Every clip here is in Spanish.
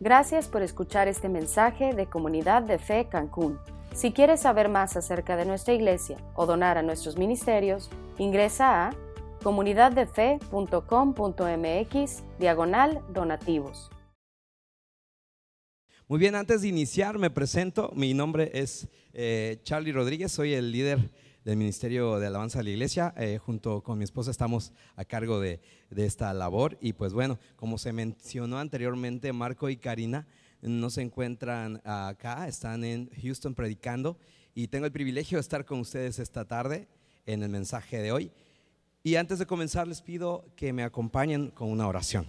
Gracias por escuchar este mensaje de Comunidad de Fe Cancún. Si quieres saber más acerca de nuestra iglesia o donar a nuestros ministerios, ingresa a comunidaddefe.com.mx diagonal donativos. Muy bien, antes de iniciar me presento. Mi nombre es eh, Charlie Rodríguez, soy el líder del Ministerio de Alabanza de la Iglesia. Eh, junto con mi esposa estamos a cargo de, esta labor. Y pues bueno, como se mencionó anteriormente, Marco y Karina no se encuentran acá, están en Houston predicando. Y tengo el privilegio de estar con ustedes esta tarde en el mensaje de hoy. Y antes de comenzar les pido que me acompañen con una oración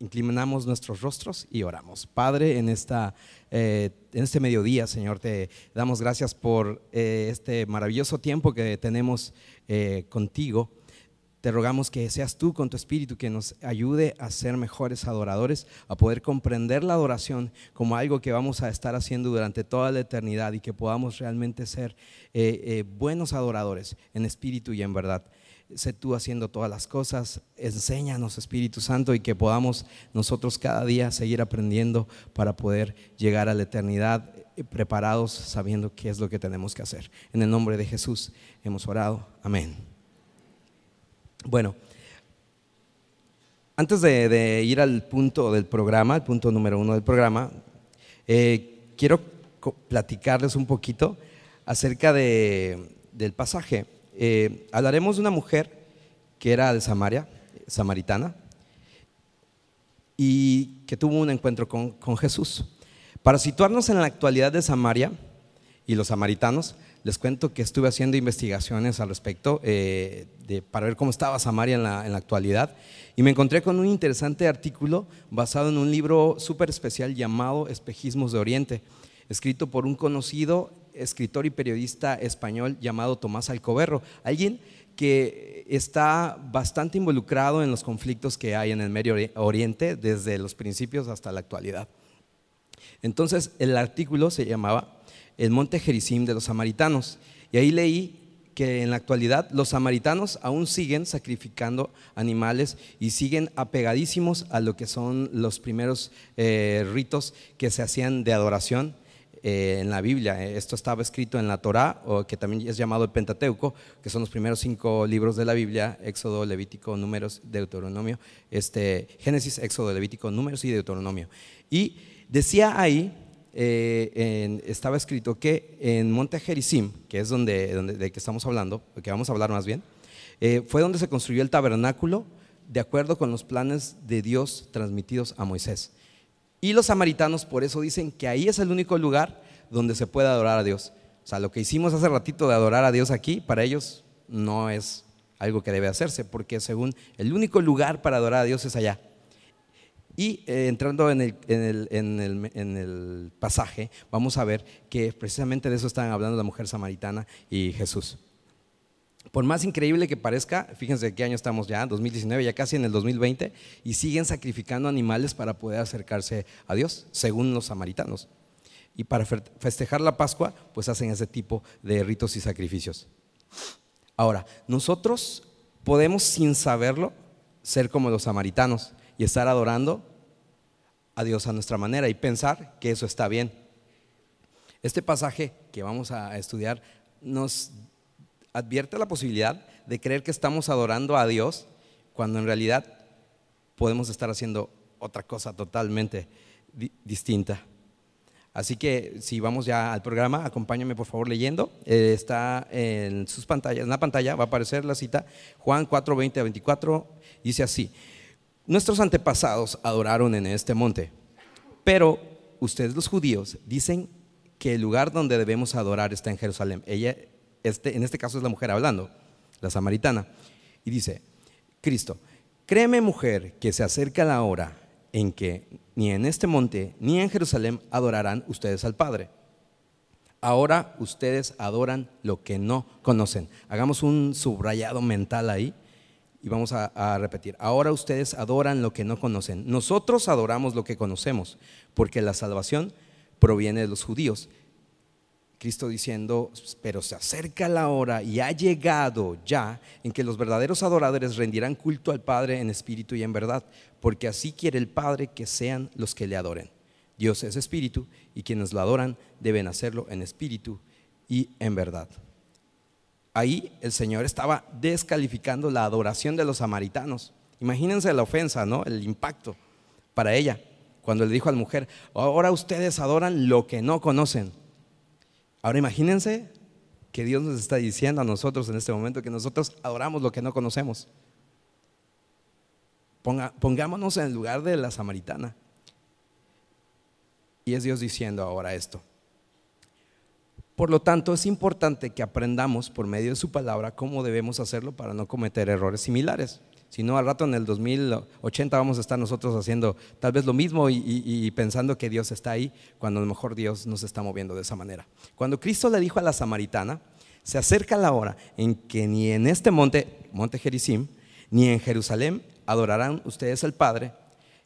inclinamos nuestros rostros y oramos. Padre, en, esta, eh, en este mediodía, Señor, te damos gracias por eh, este maravilloso tiempo que tenemos eh, contigo. Te rogamos que seas tú con tu espíritu que nos ayude a ser mejores adoradores, a poder comprender la adoración como algo que vamos a estar haciendo durante toda la eternidad y que podamos realmente ser buenos adoradores en espíritu y en verdad sé tú haciendo todas las cosas, enséñanos Espíritu Santo y que podamos nosotros cada día seguir aprendiendo para poder llegar a la eternidad eh, preparados sabiendo qué es lo que tenemos que hacer. En el nombre de Jesús hemos orado. Amén. Bueno, antes de, ir al punto del programa, el punto número uno del programa, eh, quiero platicarles un poquito acerca del pasaje. Eh, hablaremos de una mujer que era de Samaria, samaritana, y que tuvo un encuentro con, Jesús. Para situarnos en la actualidad de Samaria y los samaritanos, les cuento que estuve haciendo investigaciones al respecto eh, para ver cómo estaba Samaria en la, en la, actualidad y me encontré con un interesante artículo basado en un libro súper especial llamado Espejismos de Oriente, escrito por un conocido escritor y periodista español llamado Tomás Alcoberro, alguien que está bastante involucrado en los conflictos que hay en el Medio Oriente desde los principios hasta la actualidad. Entonces, el artículo se llamaba El Monte Gerizim de los Samaritanos, y ahí leí que en la actualidad los samaritanos aún siguen sacrificando animales y siguen apegadísimos a lo que son los primeros eh, ritos que se hacían de adoración eh, en la Biblia. Eh, esto estaba escrito en la Torá, o que también es llamado el Pentateuco, que son los primeros cinco libros de la Biblia, Éxodo, Levítico, Números, Deuteronomio, este, Génesis, Éxodo, Levítico, Números y Deuteronomio. Y decía ahí, eh, estaba escrito que en Monte Gerizim, que es donde, de que estamos hablando, que vamos a hablar más bien, fue donde se construyó el tabernáculo de acuerdo con los planes de Dios transmitidos a Moisés. Y los samaritanos por eso dicen que ahí es el único lugar donde se puede adorar a Dios. O sea, lo que hicimos hace ratito de adorar a Dios aquí, para ellos no es algo que debe hacerse, porque según el único lugar para adorar a Dios es allá. Y eh, entrando en el, en el pasaje, vamos a ver que precisamente de eso están hablando la mujer samaritana y Jesús. Por más increíble que parezca, fíjense qué año estamos ya, 2019, ya casi en el 2020, y siguen sacrificando animales para poder acercarse a Dios, según los samaritanos. Y para festejar la Pascua, pues hacen ese tipo de ritos y sacrificios. Ahora, nosotros podemos sin saberlo ser como los samaritanos y estar adorando a Dios a nuestra manera y pensar que eso está bien. Este pasaje que vamos a estudiar nos advierte la posibilidad de creer que estamos adorando a Dios cuando en realidad podemos estar haciendo otra cosa totalmente distinta. Así que si vamos ya al programa, acompáñame por favor leyendo. Eh, está en sus pantallas, en la pantalla va a aparecer la cita Juan 4, 20 a 24. Dice así: Nuestros antepasados adoraron en este monte, pero ustedes los judíos dicen que el lugar donde debemos adorar está en Jerusalén. Ella este, en este caso es la mujer hablando, la samaritana, y dice, Cristo, créeme mujer que se acerca la hora en que ni en este monte ni en Jerusalén adorarán ustedes al Padre. Ahora ustedes adoran lo que no conocen. Hagamos un subrayado mental ahí y vamos a, a, repetir. Ahora ustedes adoran lo que no conocen. Nosotros adoramos lo que conocemos, porque la salvación proviene de los judíos. Cristo diciendo, pero se acerca la hora y ha llegado ya en que los verdaderos adoradores rendirán culto al Padre en espíritu y en verdad, porque así quiere el Padre que sean los que le adoren. Dios es espíritu y quienes lo adoran deben hacerlo en espíritu y en verdad. Ahí el Señor estaba descalificando la adoración de los samaritanos. Imagínense la ofensa, ¿no? El impacto para ella cuando le dijo a la mujer, ahora ustedes adoran lo que no conocen. Ahora imagínense que Dios nos está diciendo a nosotros en este momento que nosotros adoramos lo que no conocemos. pongámonos en el lugar de la samaritana. Y es Dios diciendo ahora esto. Por lo tanto, es importante que aprendamos por medio de su palabra cómo debemos hacerlo para no cometer errores similares. Si no, al rato en el 2080 vamos a estar nosotros haciendo tal vez lo mismo y, pensando que Dios está ahí, cuando a lo mejor Dios nos está moviendo de esa manera. Cuando Cristo le dijo a la samaritana, se acerca la hora en que ni en este monte, monte Gerizim, ni en Jerusalén adorarán ustedes al Padre,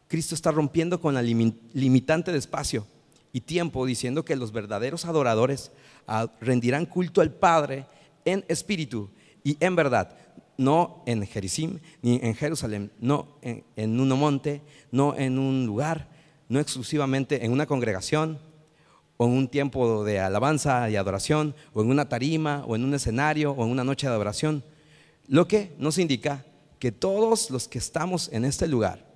Cristo está rompiendo con la limitante de espacio y tiempo, diciendo que los verdaderos adoradores rendirán culto al Padre en espíritu y en verdad, no en Jericim ni en Jerusalén, no en, en un monte, no en un lugar, no exclusivamente en una congregación o en un tiempo de alabanza y adoración, o en una tarima, o en un escenario, o en una noche de adoración. Lo que nos indica que todos los que estamos en este lugar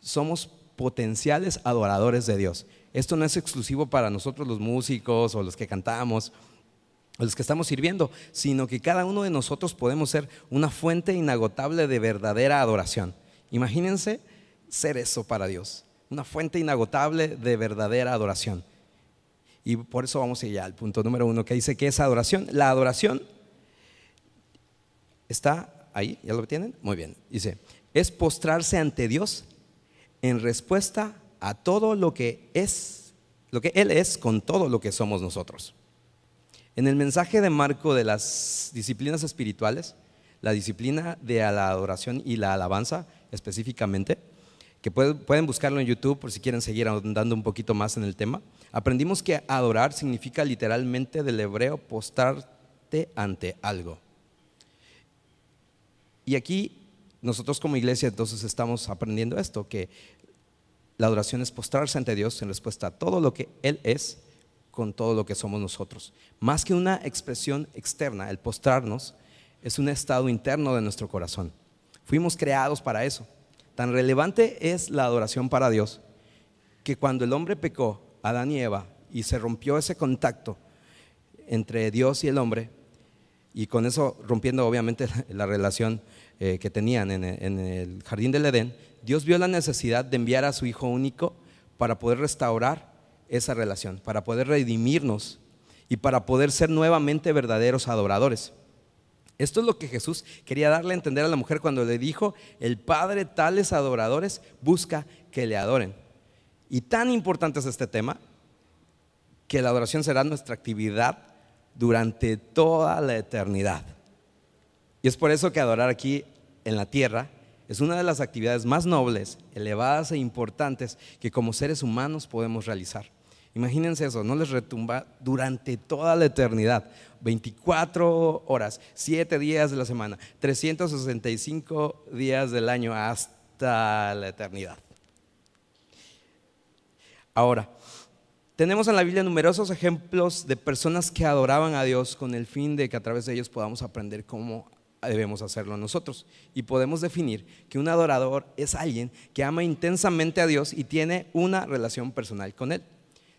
somos potenciales adoradores de Dios. Esto no es exclusivo para nosotros los músicos o los que cantamos los que estamos sirviendo, sino que cada uno de nosotros podemos ser una fuente inagotable de verdadera adoración. Imagínense ser eso para Dios, una fuente inagotable de verdadera adoración. Y por eso vamos allá al punto número uno que dice que es adoración. La adoración está ahí, ¿ya lo tienen? Muy bien. Dice, es postrarse ante Dios en respuesta a todo lo que es, lo que Él es con todo lo que somos nosotros. En el mensaje de Marco de las disciplinas espirituales, la disciplina de la adoración y la alabanza específicamente, que pueden buscarlo en YouTube por si quieren seguir andando un poquito más en el tema, aprendimos que adorar significa literalmente del hebreo postrarte ante algo. Y aquí nosotros como iglesia entonces estamos aprendiendo esto, que la adoración es postrarse ante Dios en respuesta a todo lo que Él es con todo lo que somos nosotros. Más que una expresión externa, el postrarnos es un estado interno de nuestro corazón. Fuimos creados para eso. Tan relevante es la adoración para Dios que cuando el hombre pecó, Adán y Eva, y se rompió ese contacto entre Dios y el hombre, y con eso rompiendo obviamente la relación eh, que tenían en el, jardín del Edén, Dios vio la necesidad de enviar a su Hijo único para poder restaurar esa relación, para poder redimirnos y para poder ser nuevamente verdaderos adoradores. Esto es lo que Jesús quería darle a entender a la mujer cuando le dijo, el Padre tales adoradores busca que le adoren. Y tan importante es este tema que la adoración será nuestra actividad durante toda la eternidad. Y es por eso que adorar aquí en la tierra es una de las actividades más nobles, elevadas e importantes que como seres humanos podemos realizar. Imagínense eso, no les retumba durante toda la eternidad, 24 horas, 7 días de la semana, 365 días del año hasta la eternidad. Ahora, tenemos en la Biblia numerosos ejemplos de personas que adoraban a Dios con el fin de que a través de ellos podamos aprender cómo debemos hacerlo nosotros. Y podemos definir que un adorador es alguien que ama intensamente a Dios y tiene una relación personal con Él.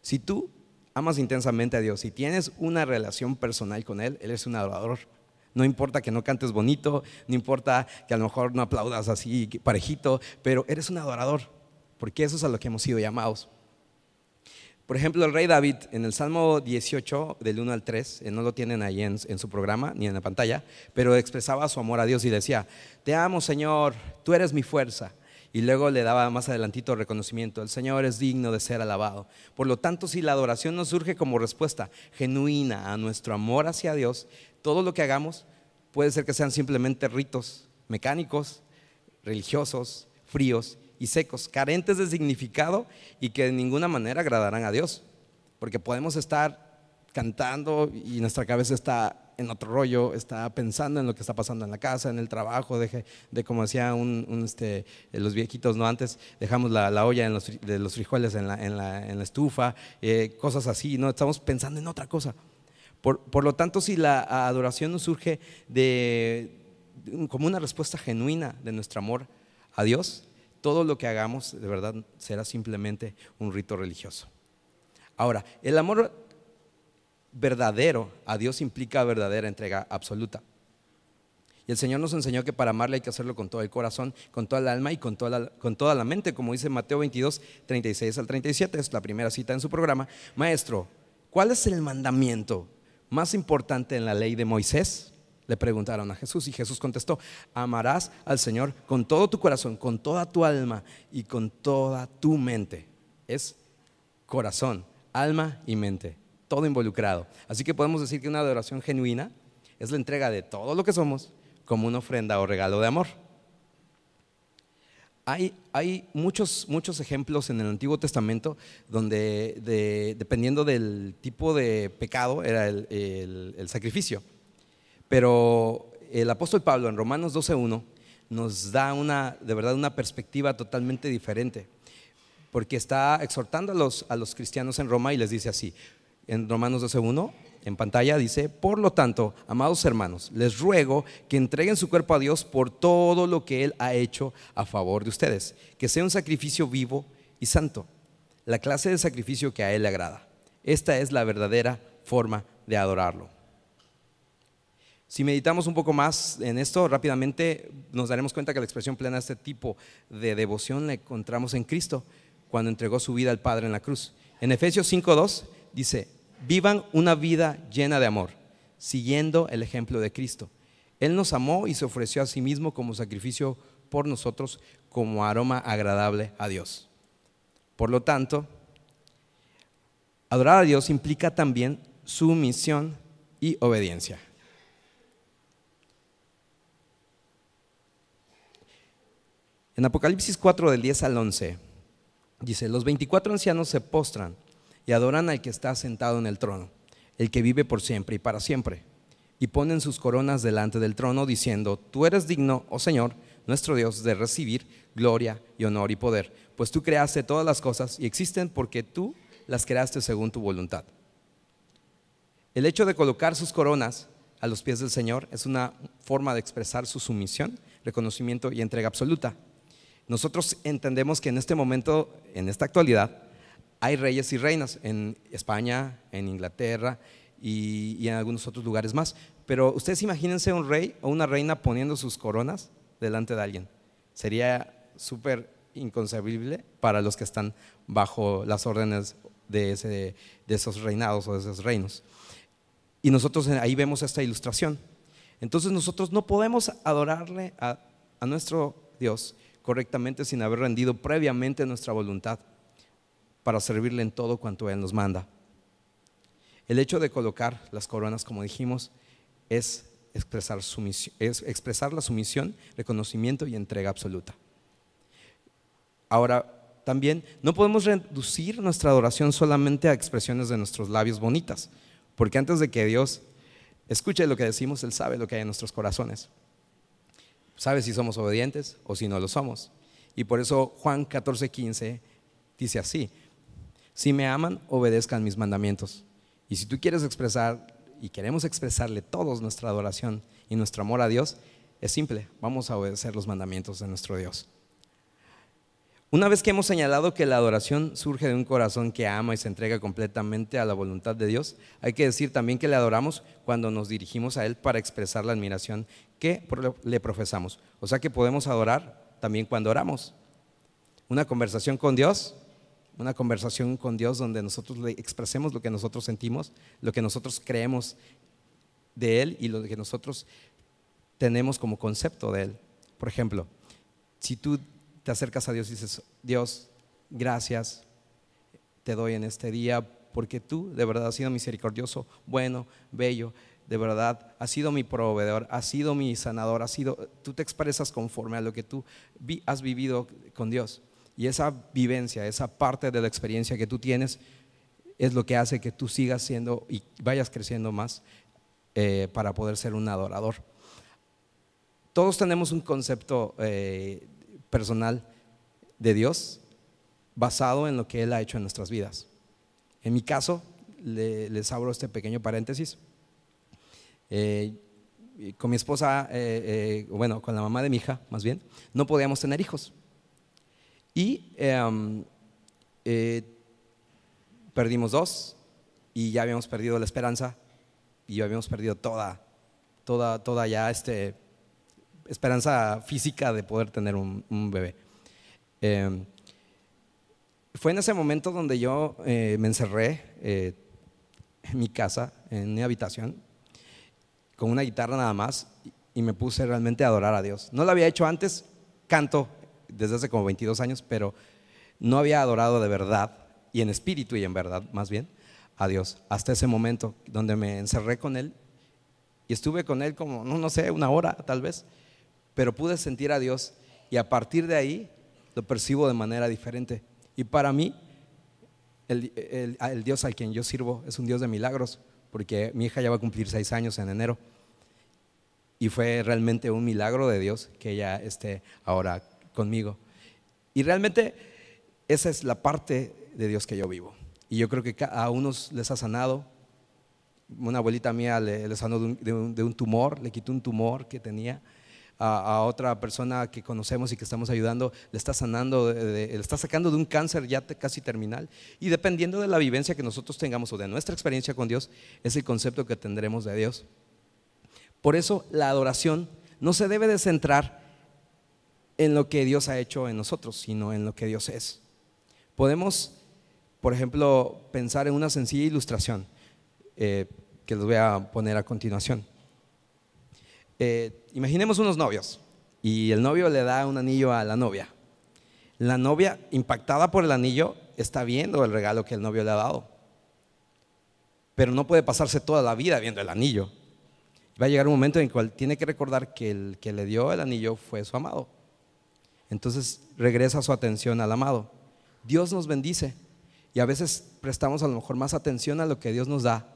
Si tú amas intensamente a Dios y tienes una relación personal con Él, Él es un adorador. No importa que no cantes bonito, no importa que a lo mejor no aplaudas así parejito, pero eres un adorador, porque eso es a lo que hemos sido llamados. Por ejemplo, el rey David en el Salmo 18, del 1 al 3, eh, no lo tienen ahí en, su programa ni en la pantalla, pero expresaba su amor a Dios y decía, te amo Señor, tú eres mi fuerza. Y luego le daba más adelantito reconocimiento, el Señor es digno de ser alabado. Por lo tanto, si la adoración nos surge como respuesta genuina a nuestro amor hacia Dios, todo lo que hagamos puede ser que sean simplemente ritos mecánicos, religiosos, fríos y secos, carentes de significado y que de ninguna manera agradarán a Dios. Porque podemos estar cantando y nuestra cabeza está en otro rollo, está pensando en lo que está pasando en la casa, en el trabajo, de, de como decía un, este, los viejitos no antes, dejamos la, olla de los frijoles en la, estufa, eh, cosas así, ¿no? Estamos pensando en otra cosa. Por, por lo tanto, si la adoración nos surge de, como una respuesta genuina de nuestro amor a Dios, todo lo que hagamos de verdad será simplemente un rito religioso. Ahora, el amor verdadero a Dios implica verdadera entrega absoluta. Y el Señor nos enseñó que para amarle hay que hacerlo con todo el corazón, con toda el alma y con toda la, con toda la mente, como dice Mateo 22, 36 al 37, es la primera cita en su programa. Maestro, ¿cuál es el mandamiento más importante en la ley de Moisés? Le preguntaron a Jesús y Jesús contestó, amarás al Señor con todo tu corazón, con toda tu alma y con toda tu mente. Es corazón, alma y mente todo involucrado. Así que podemos decir que una adoración genuina es la entrega de todo lo que somos como una ofrenda o regalo de amor. Hay, hay muchos, muchos ejemplos en el Antiguo Testamento donde, dependiendo del tipo de pecado, era el, sacrificio. Pero el apóstol Pablo en Romanos 12.1 nos da una, de verdad una perspectiva totalmente diferente, porque está exhortando a los cristianos en Roma y les dice así, en Romanos 12.1, en pantalla dice, por lo tanto, amados hermanos, les ruego que entreguen su cuerpo a Dios por todo lo que Él ha hecho a favor de ustedes, que sea un sacrificio vivo y santo, la clase de sacrificio que a Él le agrada. Esta es la verdadera forma de adorarlo. Si meditamos un poco más en esto, rápidamente nos daremos cuenta que la expresión plena de este tipo de devoción la encontramos en Cristo, cuando entregó su vida al Padre en la cruz. En Efesios 5.2 dice, vivan una vida llena de amor, siguiendo el ejemplo de Cristo. Él nos amó y se ofreció a sí mismo como sacrificio por nosotros, como aroma agradable a Dios. Por lo tanto, adorar a Dios implica también sumisión y obediencia. En Apocalipsis 4 del 10 al 11 dice, los 24 ancianos se postran y adoran al que está sentado en el trono, el que vive por siempre y para siempre. Y ponen sus coronas delante del trono diciendo, tú eres digno, oh Señor, nuestro Dios, de recibir gloria y honor y poder, pues tú creaste todas las cosas y existen porque tú las creaste según tu voluntad. El hecho de colocar sus coronas a los pies del Señor es una forma de expresar su sumisión, reconocimiento y entrega absoluta. Nosotros entendemos que en este momento, en esta actualidad, hay reyes y reinas en España, en Inglaterra y, en algunos otros lugares más. Pero ustedes imagínense un rey o una reina poniendo sus coronas delante de alguien. Sería súper inconcebible para los que están bajo las órdenes de, ese, de esos reinados o de esos reinos. Y nosotros ahí vemos esta ilustración. Entonces nosotros no podemos adorarle a, a nuestro Dios correctamente sin haber rendido previamente nuestra voluntad para servirle en todo cuanto Él nos manda. El hecho de colocar las coronas, como dijimos, es expresar, es expresar la sumisión, reconocimiento y entrega absoluta. Ahora, también no podemos reducir nuestra adoración solamente a expresiones de nuestros labios bonitas, porque antes de que Dios escuche lo que decimos, Él sabe lo que hay en nuestros corazones. Sabe si somos obedientes o si no lo somos. Y por eso Juan 14:15 dice así, si me aman, obedezcan mis mandamientos. Y si tú quieres expresar y queremos expresarle todos nuestra adoración y nuestro amor a Dios, es simple, vamos a obedecer los mandamientos de nuestro Dios. Una vez que hemos señalado que la adoración surge de un corazón que ama y se entrega completamente a la voluntad de Dios, hay que decir también que le adoramos cuando nos dirigimos a Él para expresar la admiración que le profesamos. O sea que podemos adorar también cuando oramos. Una conversación con Dios una conversación con Dios donde nosotros le expresemos lo que nosotros sentimos, lo que nosotros creemos de Él y lo que nosotros tenemos como concepto de Él. Por ejemplo, si tú te acercas a Dios y dices, Dios, gracias, te doy en este día porque tú de verdad has sido misericordioso, bueno, bello, de verdad has sido mi proveedor, has sido mi sanador, has sido, tú te expresas conforme a lo que tú has vivido con Dios. Y esa vivencia, esa parte de la experiencia que tú tienes, es lo que hace que tú sigas siendo y vayas creciendo más eh, para poder ser un adorador. Todos tenemos un concepto eh, personal de Dios basado en lo que Él ha hecho en nuestras vidas. En mi caso, les abro este pequeño paréntesis. Eh, con mi esposa, bueno, con la mamá de mi hija, más bien, no podíamos tener hijos. Y em, perdimos dos y ya habíamos perdido la esperanza y ya habíamos perdido toda, toda, toda ya este, esperanza física de poder tener un, bebé. Em, fue en ese momento donde yo eh, me encerré eh, en mi casa, en mi habitación, con una guitarra nada más y me puse realmente a adorar a Dios. No lo había hecho antes, canto desde hace como 22 años, pero no había adorado de verdad y en espíritu y en verdad más bien a Dios hasta ese momento donde me encerré con Él y estuve con Él como, no, no sé, una hora tal vez, pero pude sentir a Dios y a partir de ahí lo percibo de manera diferente. Y para mí, el, el, Dios al quien yo sirvo es un Dios de milagros, porque mi hija ya va a cumplir seis años en enero. Y fue realmente un milagro de Dios que ella esté ahora conmigo. Y realmente esa es la parte de Dios que yo vivo. Y yo creo que a unos les ha sanado. Una abuelita mía le, sanó de un, tumor, le quitó un tumor que tenía. A, otra persona que conocemos y que estamos ayudando, le está sanando, le está sacando de un cáncer ya casi terminal. Y dependiendo de la vivencia que nosotros tengamos o de nuestra experiencia con Dios, es el concepto que tendremos de Dios. Por eso la adoración no se debe de centrar en lo que Dios ha hecho en nosotros, sino en lo que Dios es. Podemos por ejemplo, pensar en una sencilla ilustración eh, que les voy a poner a continuación. Eh, imaginemos unos novios y el novio le da un anillo a la novia. La novia, impactada por el anillo, está viendo el regalo que el novio le ha dado, pero no puede pasarse toda la vida viendo el anillo. Va a llegar un momento en el cual tiene que recordar que el que le dio el anillo fue su amado. Entonces regresa su atención al amado. Dios nos bendice y a veces prestamos a lo mejor más atención a lo que Dios nos da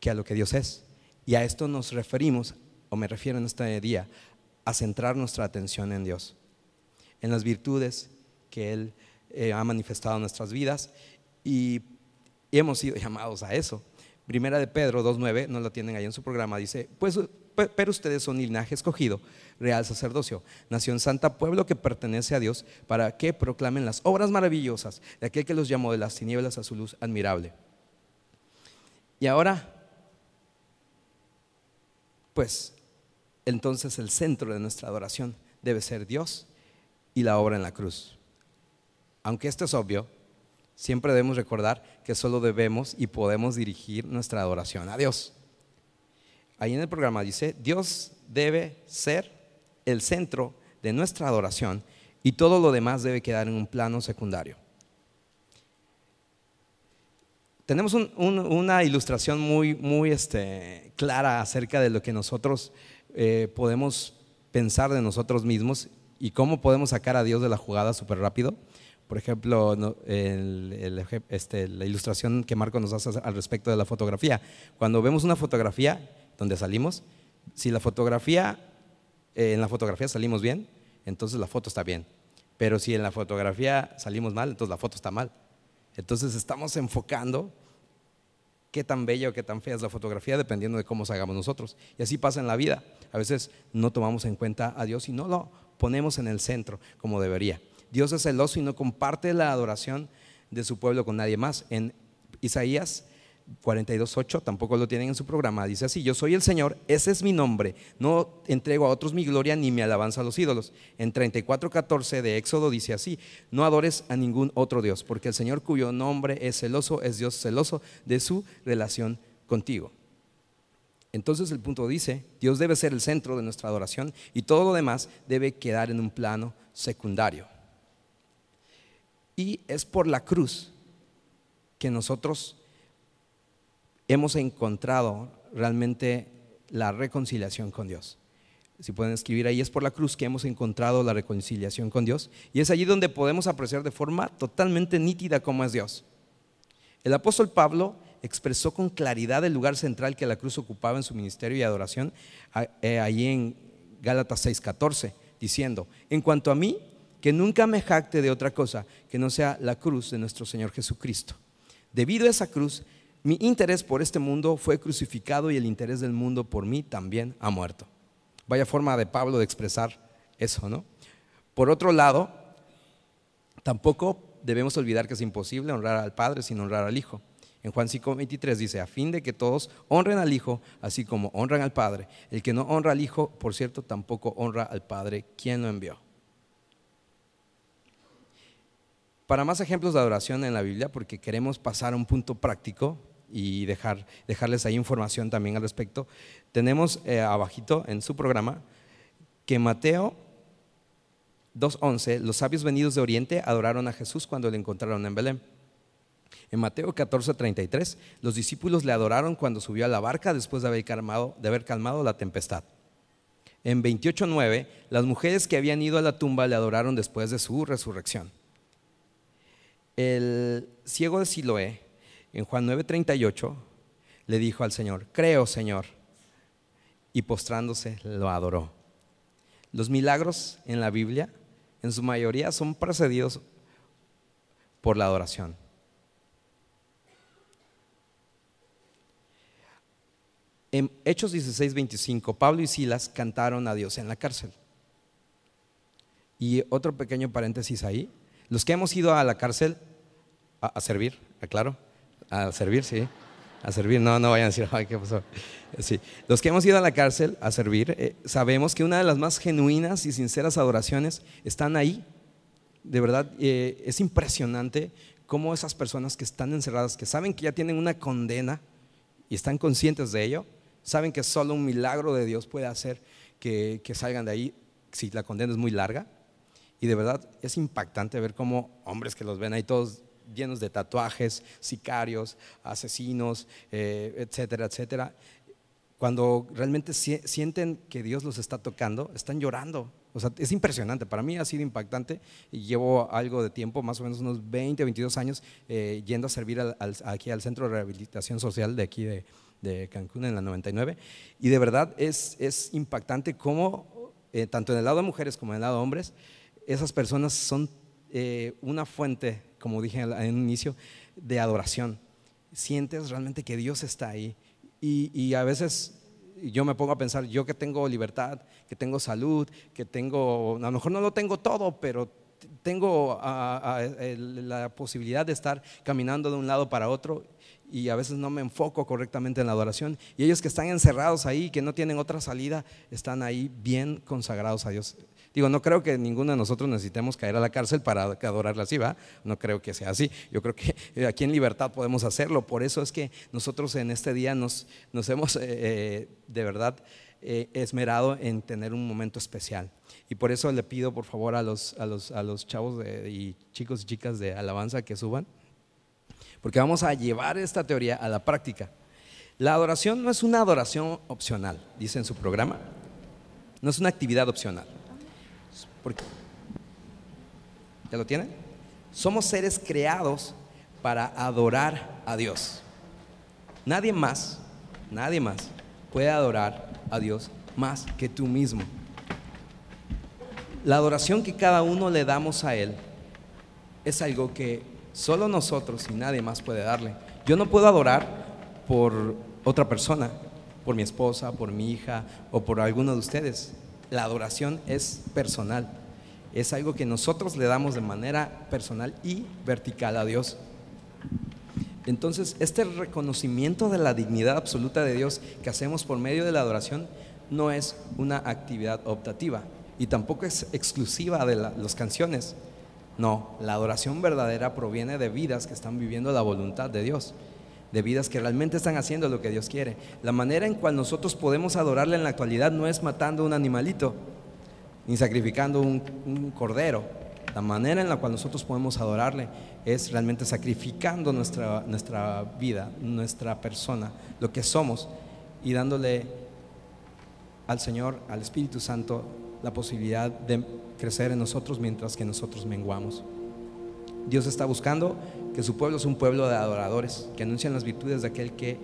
que a lo que Dios es. Y a esto nos referimos, o me refiero en este día, a centrar nuestra atención en Dios, en las virtudes que Él eh, ha manifestado en nuestras vidas y, hemos sido llamados a eso. Primera de Pedro 2.9, no lo tienen ahí en su programa, dice, pues pero ustedes son linaje escogido, real sacerdocio, nación santa, pueblo que pertenece a Dios, para que proclamen las obras maravillosas de aquel que los llamó de las tinieblas a su luz admirable. Y ahora, pues, entonces el centro de nuestra adoración debe ser Dios y la obra en la cruz. Aunque esto es obvio, siempre debemos recordar que solo debemos y podemos dirigir nuestra adoración a Dios ahí en el programa dice, Dios debe ser el centro de nuestra adoración y todo lo demás debe quedar en un plano secundario. Tenemos una ilustración muy, muy este, clara acerca de lo que nosotros eh, podemos pensar de nosotros mismos y cómo podemos sacar a Dios de la jugada súper rápido. Por ejemplo, este, la ilustración que Marco nos hace al respecto de la fotografía. Cuando vemos una fotografía, donde salimos, si la fotografía, eh, en la fotografía salimos bien, entonces la foto está bien. Pero si en la fotografía salimos mal, entonces la foto está mal. Entonces estamos enfocando qué tan bella o qué tan fea es la fotografía dependiendo de cómo hagamos nosotros. Y así pasa en la vida. A veces no tomamos en cuenta a Dios y no lo ponemos en el centro como debería. Dios es celoso y no comparte la adoración de su pueblo con nadie más. En Isaías 42.8, tampoco lo tienen en su programa, dice así, yo soy el Señor, ese es mi nombre, no entrego a otros mi gloria ni mi alabanza a los ídolos. En 34.14 de Éxodo dice así, no adores a ningún otro Dios, porque el Señor cuyo nombre es celoso, es Dios celoso de su relación contigo. Entonces el punto dice, Dios debe ser el centro de nuestra adoración y todo lo demás debe quedar en un plano secundario. Y es por la cruz que nosotros hemos encontrado realmente la reconciliación con Dios. Si pueden escribir ahí, es por la cruz que hemos encontrado la reconciliación con Dios. Y es allí donde podemos apreciar de forma totalmente nítida cómo es Dios. El apóstol Pablo expresó con claridad el lugar central que la cruz ocupaba en su ministerio y adoración eh, ahí en Gálatas 6:14, diciendo, en cuanto a mí, que nunca me jacte de otra cosa que no sea la cruz de nuestro Señor Jesucristo. Debido a esa cruz, mi interés por este mundo fue crucificado y el interés del mundo por mí también ha muerto. Vaya forma de Pablo de expresar eso, ¿no? Por otro lado, tampoco debemos olvidar que es imposible honrar al Padre sin honrar al Hijo. En Juan 5:23 dice, a fin de que todos honren al Hijo, así como honran al Padre. El que no honra al Hijo, por cierto, tampoco honra al Padre, quien lo envió. Para más ejemplos de adoración en la Biblia, porque queremos pasar a un punto práctico y dejar, dejarles ahí información también al respecto, tenemos eh, abajito en su programa que Mateo 2.11, los sabios venidos de Oriente adoraron a Jesús cuando le encontraron en Belén. En Mateo 14:33, los discípulos le adoraron cuando subió a la barca después de haber calmado, de haber calmado la tempestad. En 28.9, las mujeres que habían ido a la tumba le adoraron después de su resurrección el ciego de Siloé, en Juan 9:38, le dijo al Señor, creo Señor, y postrándose lo adoró. Los milagros en la Biblia, en su mayoría, son precedidos por la adoración. En Hechos 16:25, Pablo y Silas cantaron a Dios en la cárcel. Y otro pequeño paréntesis ahí, los que hemos ido a la cárcel a, servir, aclaro, a servir, sí, a servir, no, no vayan a decir, ay, ¿qué pasó? Sí. Los que hemos ido a la cárcel a servir, eh, sabemos que una de las más genuinas y sinceras adoraciones están ahí. De verdad, eh, es impresionante cómo esas personas que están encerradas, que saben que ya tienen una condena y están conscientes de ello, saben que solo un milagro de Dios puede hacer que, que salgan de ahí si la condena es muy larga. Y de verdad es impactante ver cómo hombres que los ven ahí todos llenos de tatuajes, sicarios, asesinos, eh, etcétera, etcétera. Cuando realmente sienten que Dios los está tocando, están llorando. O sea, es impresionante. Para mí ha sido impactante y llevo algo de tiempo, más o menos unos 20, 22 años, eh, yendo a servir aquí al Centro de Rehabilitación Social de aquí de, Cancún en la 99. Y de verdad es, es impactante cómo, eh, tanto en el lado de mujeres como en el lado de hombres, esas personas son una fuente como dije en un inicio, de adoración. Sientes realmente que Dios está ahí. Y, a veces yo me pongo a pensar, yo que tengo libertad, que tengo salud, que tengo, a lo mejor no lo tengo todo, pero tengo la posibilidad de estar caminando de un lado para otro y a veces no me enfoco correctamente en la adoración. Y ellos que están encerrados ahí, que no tienen otra salida, están ahí bien consagrados a Dios. Digo, no creo que ninguno de nosotros necesitemos caer a la cárcel para adorarla así, ¿va? No creo que sea así. Yo creo que eh, aquí en libertad podemos hacerlo. Por eso es que nosotros en este día nos, hemos eh, eh, de verdad esmerado en tener un momento especial. Y por eso le pido por favor a los chavos y chicos y chicas de alabanza que suban, porque vamos a llevar esta teoría a la práctica. La adoración no es una adoración opcional, dice en su programa. No es una actividad opcional. Porque, ¿Ya lo tienen? Somos seres creados para adorar a Dios. Nadie más, nadie más puede adorar a Dios más que tú mismo. La adoración que cada uno le damos a Él es algo que solo nosotros y nadie más puede darle. Yo no puedo adorar por otra persona, por mi esposa, por mi hija o por alguno de ustedes. La adoración es personal. Es algo que nosotros le damos de manera personal y vertical a Dios. Entonces, este reconocimiento de la dignidad absoluta de Dios que hacemos por medio de la adoración no es una actividad optativa y tampoco es exclusiva de las canciones. No, la adoración verdadera proviene de vidas que están viviendo la voluntad de Dios de vidas que realmente están haciendo lo que Dios quiere. La manera en cual nosotros podemos adorarle en la actualidad no es matando un animalito, ni sacrificando un, cordero. La manera en la cual nosotros podemos adorarle es realmente sacrificando nuestra, nuestra vida, nuestra persona, lo que somos, y dándole al Señor, al Espíritu Santo, la posibilidad de crecer en nosotros mientras que nosotros menguamos. Dios está buscando que su pueblo es un pueblo de adoradores, que anuncian las virtudes de aquel que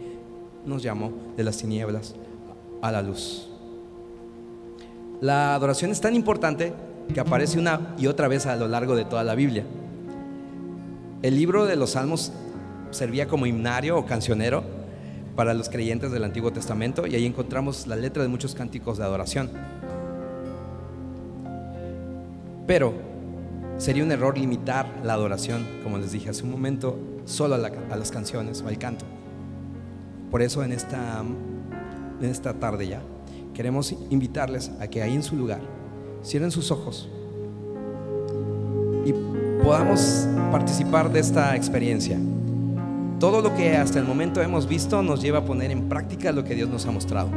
nos llamó de las tinieblas a la luz. La adoración es tan importante que aparece una y otra vez a lo largo de toda la Biblia. El libro de los Salmos servía como himnario o cancionero para los creyentes del Antiguo Testamento y ahí encontramos la letra de muchos cánticos de adoración. Pero sería un error limitar la adoración, como les dije hace un momento, solo a, las canciones o al canto. Por eso en esta, en esta tarde ya queremos invitarles a que ahí en su lugar cierren sus ojos y podamos participar de esta experiencia. Todo lo que hasta el momento hemos visto nos lleva a poner en práctica lo que Dios nos ha mostrado.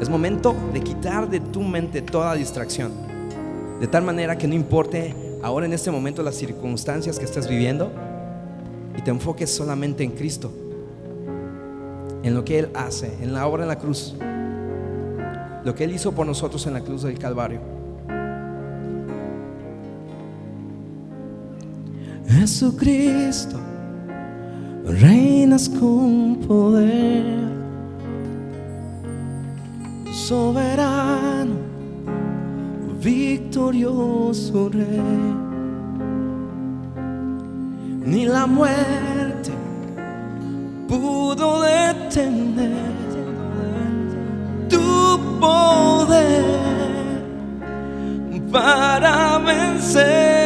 Es momento de quitar de tu mente toda distracción, de tal manera que no importe ahora en este momento las circunstancias que estés viviendo y te enfoques solamente en Cristo, en lo que Él hace, en la obra en la cruz, lo que Él hizo por nosotros en la cruz del Calvario. Jesucristo reinas con poder, soberano, victorioso rey. Ni la muerte pudo detener tu poder para vencer.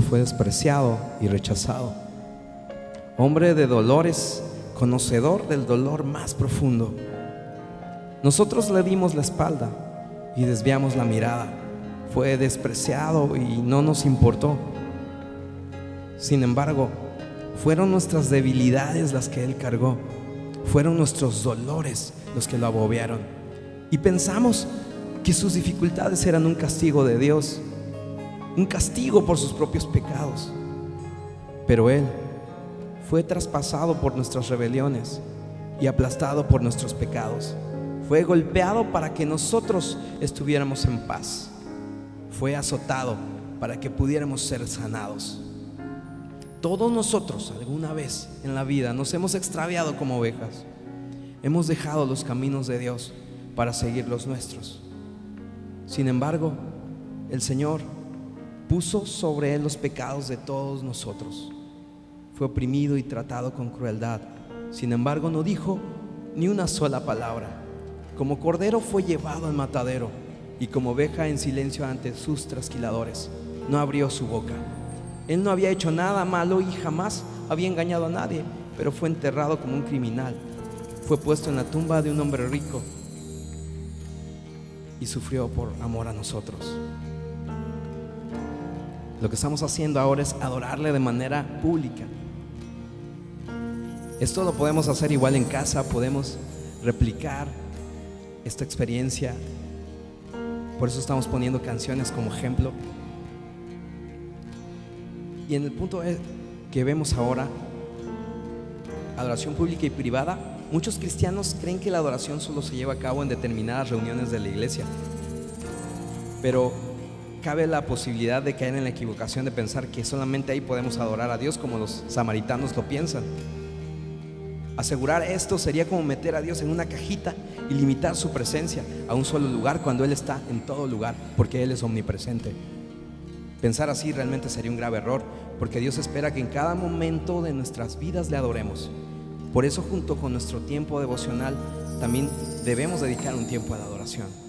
Despreciado y rechazado. Hombre de dolores, conocedor del dolor más profundo. Nosotros le dimos la espalda y desviamos la mirada. Fue despreciado y no nos importó. Sin embargo, fueron nuestras debilidades las que Él cargó. Fueron nuestros dolores los que lo abobearon. Y pensamos que sus dificultades eran un castigo de Dios un castigo por sus propios pecados. Pero Él fue traspasado por nuestras rebeliones y aplastado por nuestros pecados. Fue golpeado para que nosotros estuviéramos en paz. Fue azotado para que pudiéramos ser sanados. Todos nosotros alguna vez en la vida nos hemos extraviado como ovejas. Hemos dejado los caminos de Dios para seguir los nuestros. Sin embargo, el Señor puso sobre él los pecados de todos nosotros. Fue oprimido y tratado con crueldad. Sin embargo, no dijo ni una sola palabra. Como cordero fue llevado al matadero y como oveja en silencio ante sus trasquiladores. No abrió su boca. Él no había hecho nada malo y jamás había engañado a nadie, pero fue enterrado como un criminal. Fue puesto en la tumba de un hombre rico y sufrió por amor a nosotros. Lo que estamos haciendo ahora es adorarle de manera pública. Esto lo podemos hacer igual en casa, podemos replicar esta experiencia. Por eso estamos poniendo canciones como ejemplo. Y en el punto que vemos ahora, adoración pública y privada, muchos cristianos creen que la adoración solo se lleva a cabo en determinadas reuniones de la iglesia. Pero cabe la posibilidad de caer en la equivocación de pensar que solamente ahí podemos adorar a Dios como los samaritanos lo piensan. Asegurar esto sería como meter a Dios en una cajita y limitar su presencia a un solo lugar cuando Él está en todo lugar, porque Él es omnipresente. Pensar así realmente sería un grave error, porque Dios espera que en cada momento de nuestras vidas le adoremos. Por eso junto con nuestro tiempo devocional también debemos dedicar un tiempo a la adoración.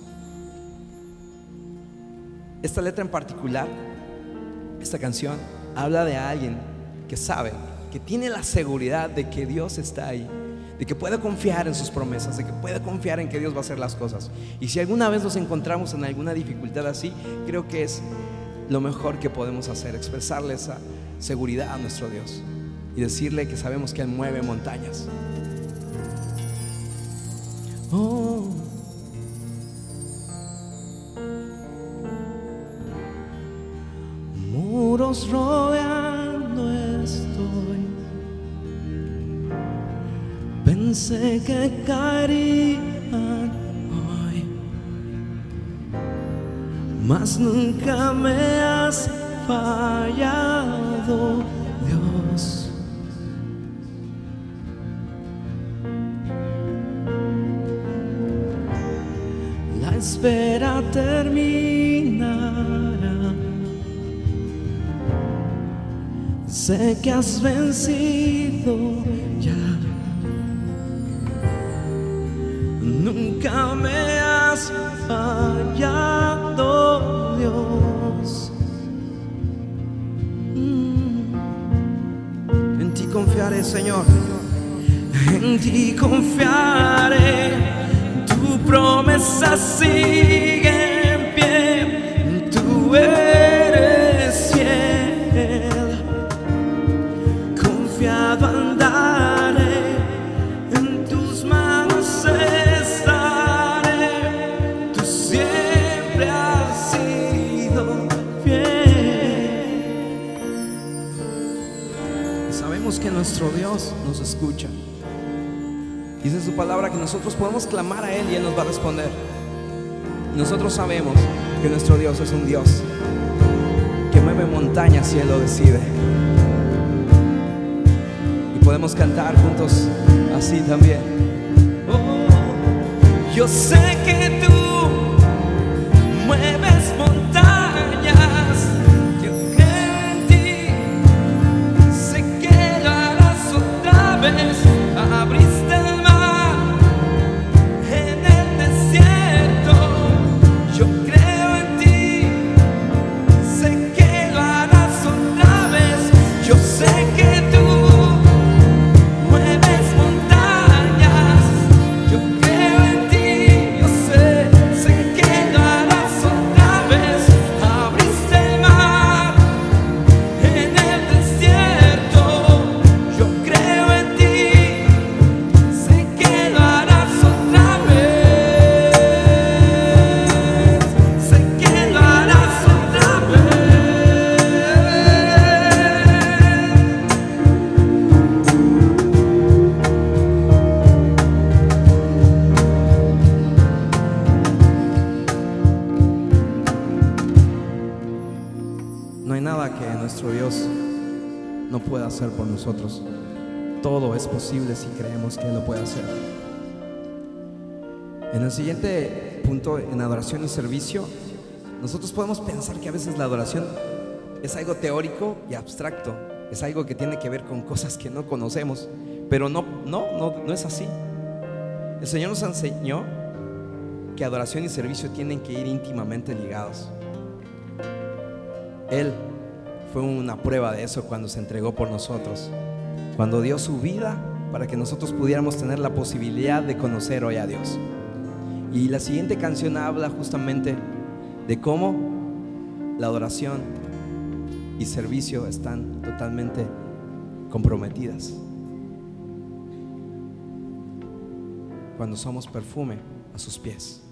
Esta letra en particular, esta canción, habla de alguien que sabe, que tiene la seguridad de que Dios está ahí, de que puede confiar en sus promesas, de que puede confiar en que Dios va a hacer las cosas. Y si alguna vez nos encontramos en alguna dificultad así, creo que es lo mejor que podemos hacer, expresarle esa seguridad a nuestro Dios y decirle que sabemos que Él mueve montañas. Oh. Rodeando estoy. Pensé que caerían hoy, mas nunca me has fallado, Dios. La espera terminará. Sé que has vencido ya. Nunca me has fallado, Dios. Mm. En ti confiaré, Señor. En ti confiaré. Tu promesa sigue en pie. Eres escucha. Dice su palabra que nosotros podemos clamar a Él y Él nos va a responder. Nosotros sabemos que nuestro Dios es un Dios que mueve montañas si Él lo decide. Y podemos cantar juntos así también. Oh, yo sé que tú mueves En el siguiente punto, en adoración y servicio, nosotros podemos pensar que a veces la adoración es algo teórico y abstracto, es algo que tiene que ver con cosas que no conocemos, pero no, no, no, no es así. El Señor nos enseñó que adoración y servicio tienen que ir íntimamente ligados. Él fue una prueba de eso cuando se entregó por nosotros, cuando dio su vida para que nosotros pudiéramos tener la posibilidad de conocer hoy a Dios. Y la siguiente canción habla justamente de cómo la adoración y servicio están totalmente comprometidas. Cuando somos perfume a sus pies.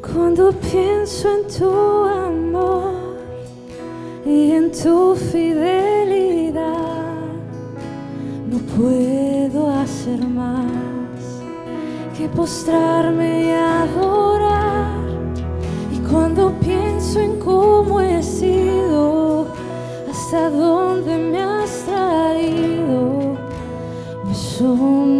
Cuando pienso en tu amor y en tu fidelidad, no puedo más que postrarme y adorar. Y cuando pienso en cómo he sido, hasta dónde me has traído, me son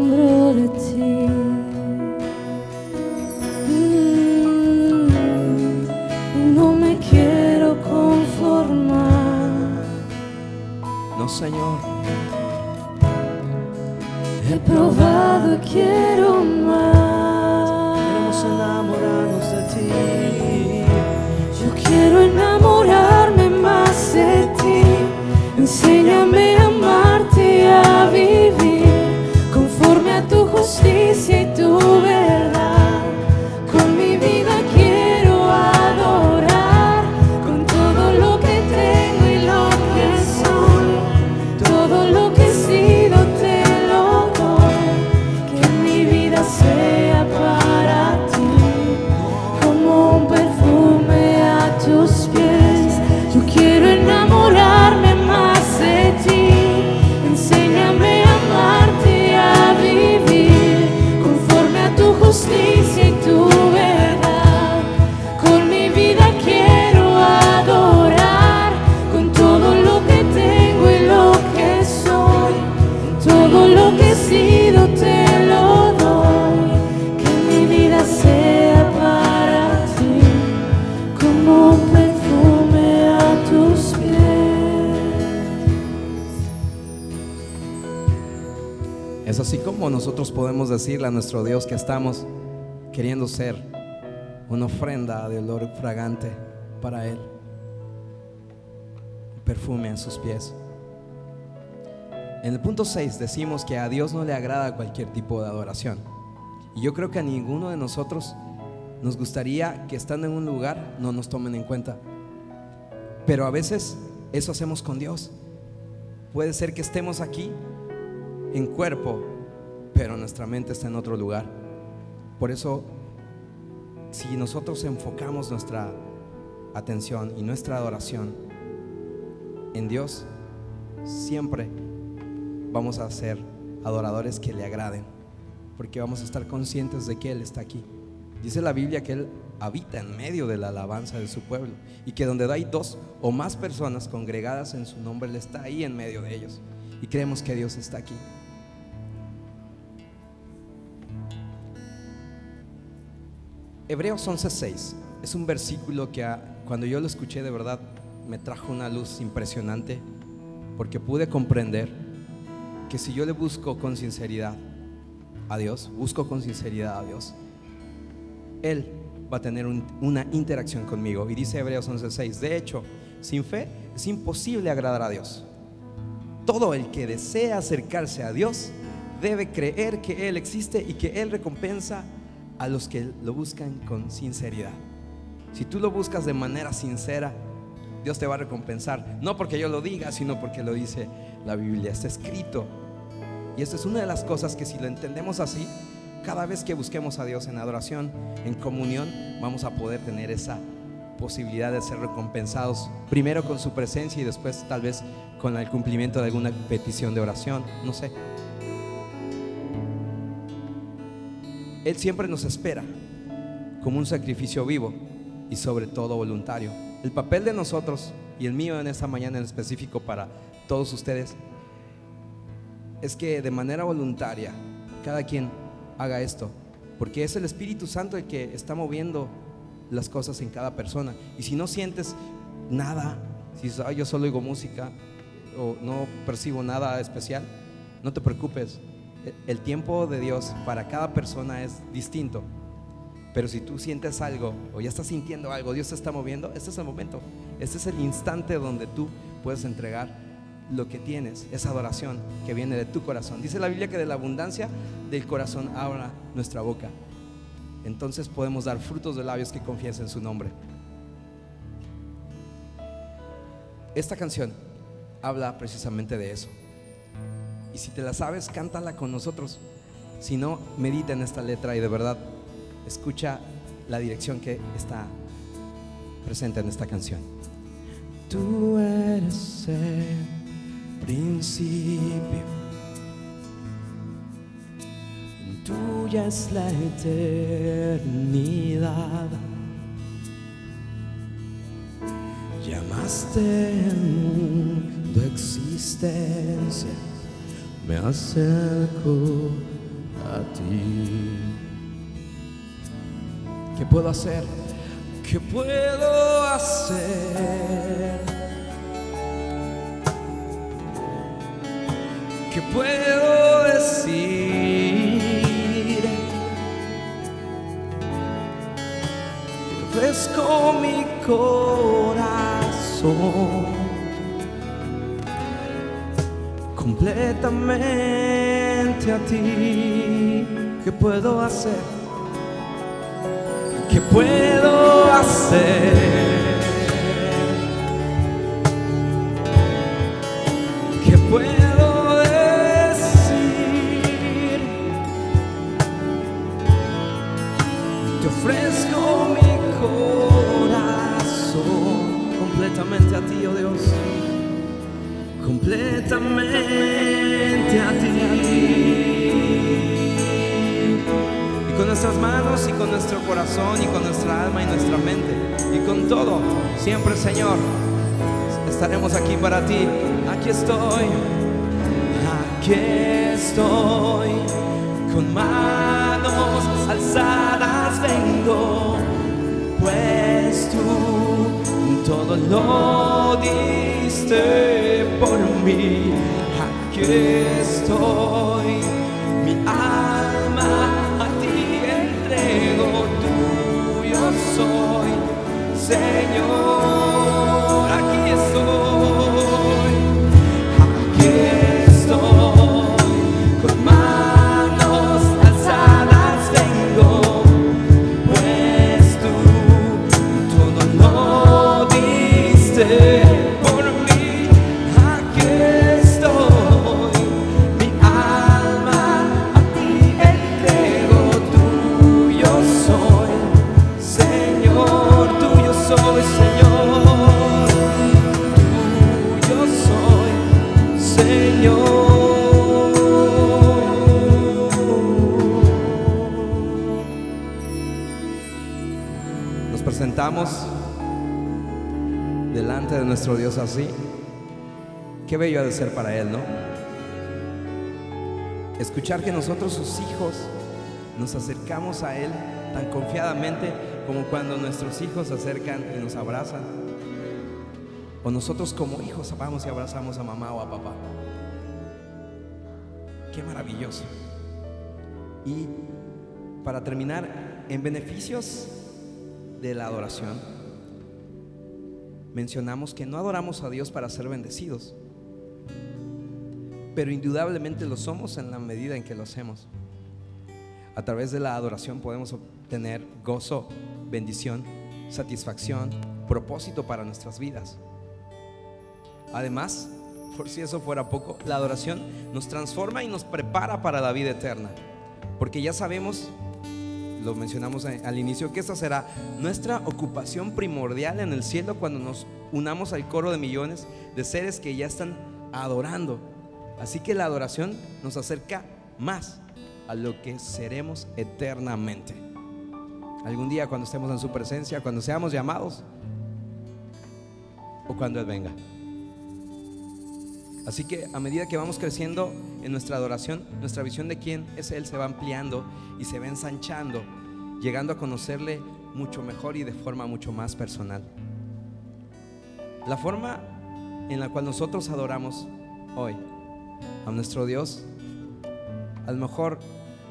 podemos decirle a nuestro Dios que estamos queriendo ser una ofrenda de olor fragante para Él. Perfume a sus pies. En el punto 6 decimos que a Dios no le agrada cualquier tipo de adoración. Y yo creo que a ninguno de nosotros nos gustaría que estando en un lugar no nos tomen en cuenta. Pero a veces eso hacemos con Dios. Puede ser que estemos aquí en cuerpo, pero nuestra mente está en otro lugar. Por eso, si nosotros enfocamos nuestra atención y nuestra adoración en Dios, siempre vamos a ser adoradores que le agraden, porque vamos a estar conscientes de que Él está aquí. Dice la Biblia que Él habita en medio de la alabanza de su pueblo y que donde hay dos o más personas congregadas en su nombre, Él está ahí en medio de ellos. Y creemos que Dios está aquí. Hebreos 11:6 es un versículo que cuando yo lo escuché de verdad me trajo una luz impresionante porque pude comprender que si yo le busco con sinceridad a Dios, busco con sinceridad a Dios, Él va a tener un- una interacción conmigo. Y dice Hebreos 11:6, de hecho, sin fe es imposible agradar a Dios. Todo el que desea acercarse a Dios debe creer que Él existe y que Él recompensa a los que lo buscan con sinceridad. Si tú lo buscas de manera sincera, Dios te va a recompensar. No porque yo lo diga, sino porque lo dice la Biblia, está escrito. Y esta es una de las cosas que si lo entendemos así, cada vez que busquemos a Dios en adoración, en comunión, vamos a poder tener esa posibilidad de ser recompensados, primero con su presencia y después tal vez con el cumplimiento de alguna petición de oración, no sé. Él siempre nos espera como un sacrificio vivo y sobre todo voluntario. El papel de nosotros y el mío en esta mañana en específico para todos ustedes es que de manera voluntaria cada quien haga esto, porque es el Espíritu Santo el que está moviendo las cosas en cada persona. Y si no sientes nada, si dices, "Ay, yo solo oigo música o no percibo nada especial, no te preocupes. El tiempo de Dios para cada persona es distinto. Pero si tú sientes algo o ya estás sintiendo algo, Dios te está moviendo, este es el momento. Este es el instante donde tú puedes entregar lo que tienes, esa adoración que viene de tu corazón. Dice la Biblia que de la abundancia del corazón habla nuestra boca. Entonces podemos dar frutos de labios que confiesen su nombre. Esta canción habla precisamente de eso. Y si te la sabes, cántala con nosotros. Si no, medita en esta letra y de verdad escucha la dirección que está presente en esta canción. Tú eres el principio, tuya es la eternidad. Llamaste el mundo existencia, me acerco a ti. ¿Qué puedo hacer? ¿Qué puedo hacer? ¿Qué puedo decir? Ofrezco mi corazón completamente a ti. ¿Qué puedo hacer? ¿Qué puedo hacer? ¿Qué puedo decir? Te ofrezco mi corazón completamente a ti, oh Dios. Completamente a ti. Y con nuestras manos y con nuestro corazón y con nuestra alma y nuestra mente y con todo, siempre Señor, estaremos aquí para ti. Aquí estoy, aquí estoy, con manos alzadas vengo, pues tú todo lo diste por mí. Aquí estoy, mi alma a ti entrego, tuyo soy, Señor. Diste Qué bello ha de ser para Él, ¿no? Escuchar que nosotros, sus hijos, nos acercamos a Él tan confiadamente como cuando nuestros hijos se acercan y nos abrazan. O nosotros como hijos vamos y abrazamos a mamá o a papá. Qué maravilloso. Y para terminar, en beneficios de la adoración, mencionamos que no adoramos a Dios para ser bendecidos, pero indudablemente lo somos en la medida en que lo hacemos. A través de la adoración podemos obtener gozo, bendición, satisfacción, propósito para nuestras vidas. Además, por si eso fuera poco, la adoración nos transforma y nos prepara para la vida eterna. Porque ya sabemos, lo mencionamos al inicio, que esa será nuestra ocupación primordial en el cielo cuando nos unamos al coro de millones de seres que ya están adorando. Así que la adoración nos acerca más a lo que seremos eternamente. Algún día cuando estemos en su presencia, cuando seamos llamados o cuando Él venga. Así que a medida que vamos creciendo en nuestra adoración, nuestra visión de quién es Él se va ampliando y se va ensanchando, llegando a conocerle mucho mejor y de forma mucho más personal. La forma en la cual nosotros adoramos hoy a nuestro Dios, a lo mejor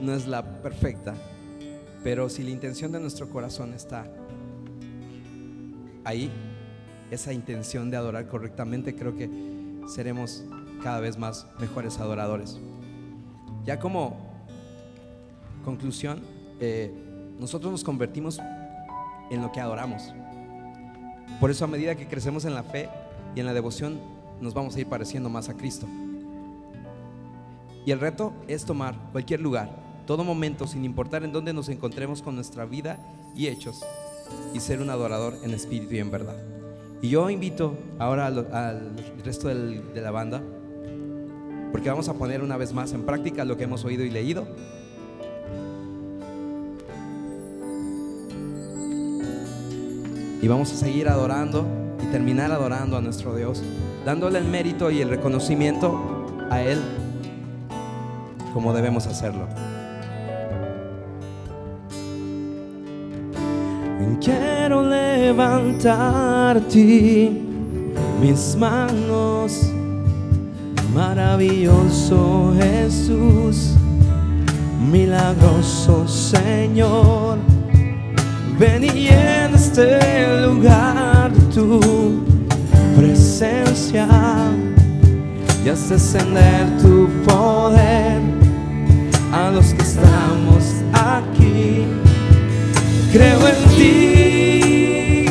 no es la perfecta, pero si la intención de nuestro corazón está ahí, esa intención de adorar correctamente, creo que seremos cada vez más mejores adoradores. Ya como conclusión, eh, nosotros nos convertimos en lo que adoramos. Por eso a medida que crecemos en la fe y en la devoción, nos vamos a ir pareciendo más a Cristo. Y el reto es tomar cualquier lugar, todo momento, sin importar en dónde nos encontremos con nuestra vida y hechos, y ser un adorador en espíritu y en verdad. Y yo invito ahora al, al resto del- de la banda, porque vamos a poner una vez más en práctica lo que hemos oído y leído. Y vamos a seguir adorando y terminar adorando a nuestro Dios, dándole el mérito y el reconocimiento a Él como debemos hacerlo. Quiero levantar ti mis manos. Maravilloso Jesús, milagroso Señor, ven y llena este lugar tu presencia y haz descender tu poder los que estamos aquí. Creo en ti,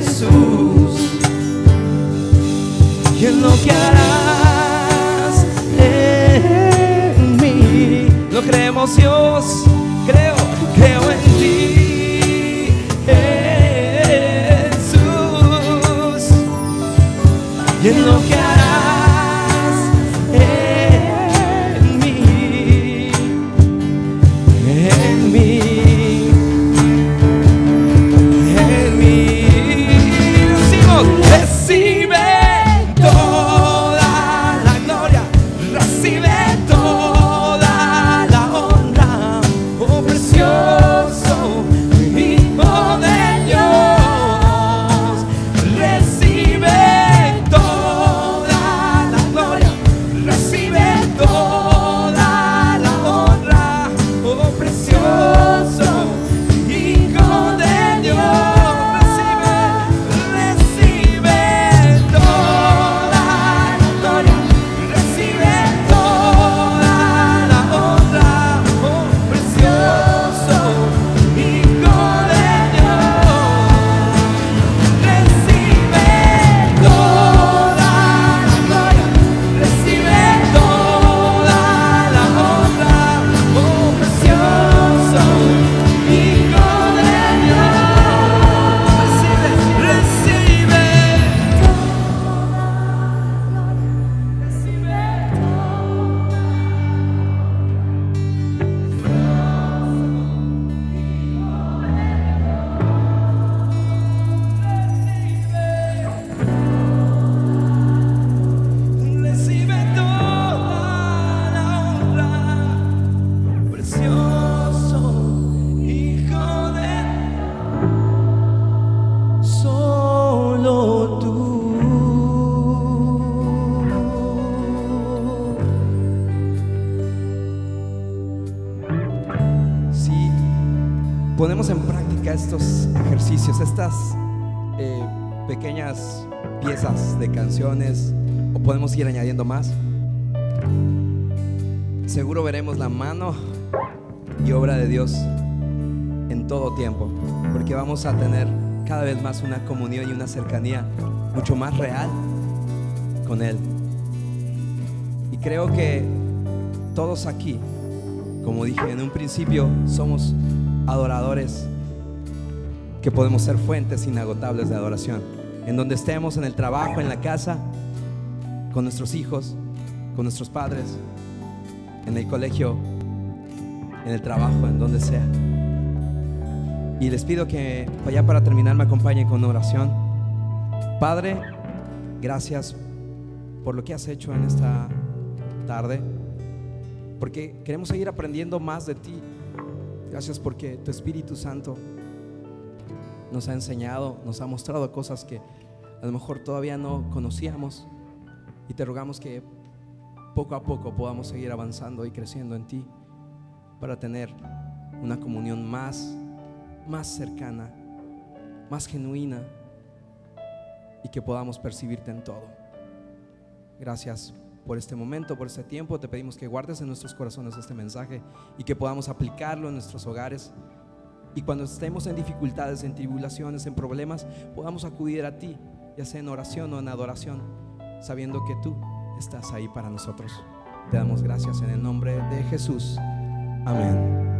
Jesús, y en lo que harás en mí. Lo creemos, Dios, ir añadiendo más, seguro veremos la mano y obra de Dios en todo tiempo, porque vamos a tener cada vez más una comunión y una cercanía mucho más real con Él. Y creo que todos aquí, como dije en un principio, somos adoradores que podemos ser fuentes inagotables de adoración. En donde estemos, en el trabajo, en la casa, con nuestros hijos, con nuestros padres, en el colegio, en el trabajo, en donde sea. Y les pido que ya para terminar me acompañen con oración. Padre, gracias por lo que has hecho en esta tarde, porque queremos seguir aprendiendo más de ti. Gracias porque tu Espíritu Santo nos ha enseñado, nos ha mostrado cosas que a lo mejor todavía no conocíamos. Y te rogamos que poco a poco podamos seguir avanzando y creciendo en ti para tener una comunión más, más cercana, más genuina y que podamos percibirte en todo. Gracias por este momento, por este tiempo. Te pedimos que guardes en nuestros corazones este mensaje y que podamos aplicarlo en nuestros hogares. Y cuando estemos en dificultades, en tribulaciones, en problemas, podamos acudir a ti, ya sea en oración o en adoración, sabiendo que tú estás ahí para nosotros. Te damos gracias en el nombre de Jesús. Amén.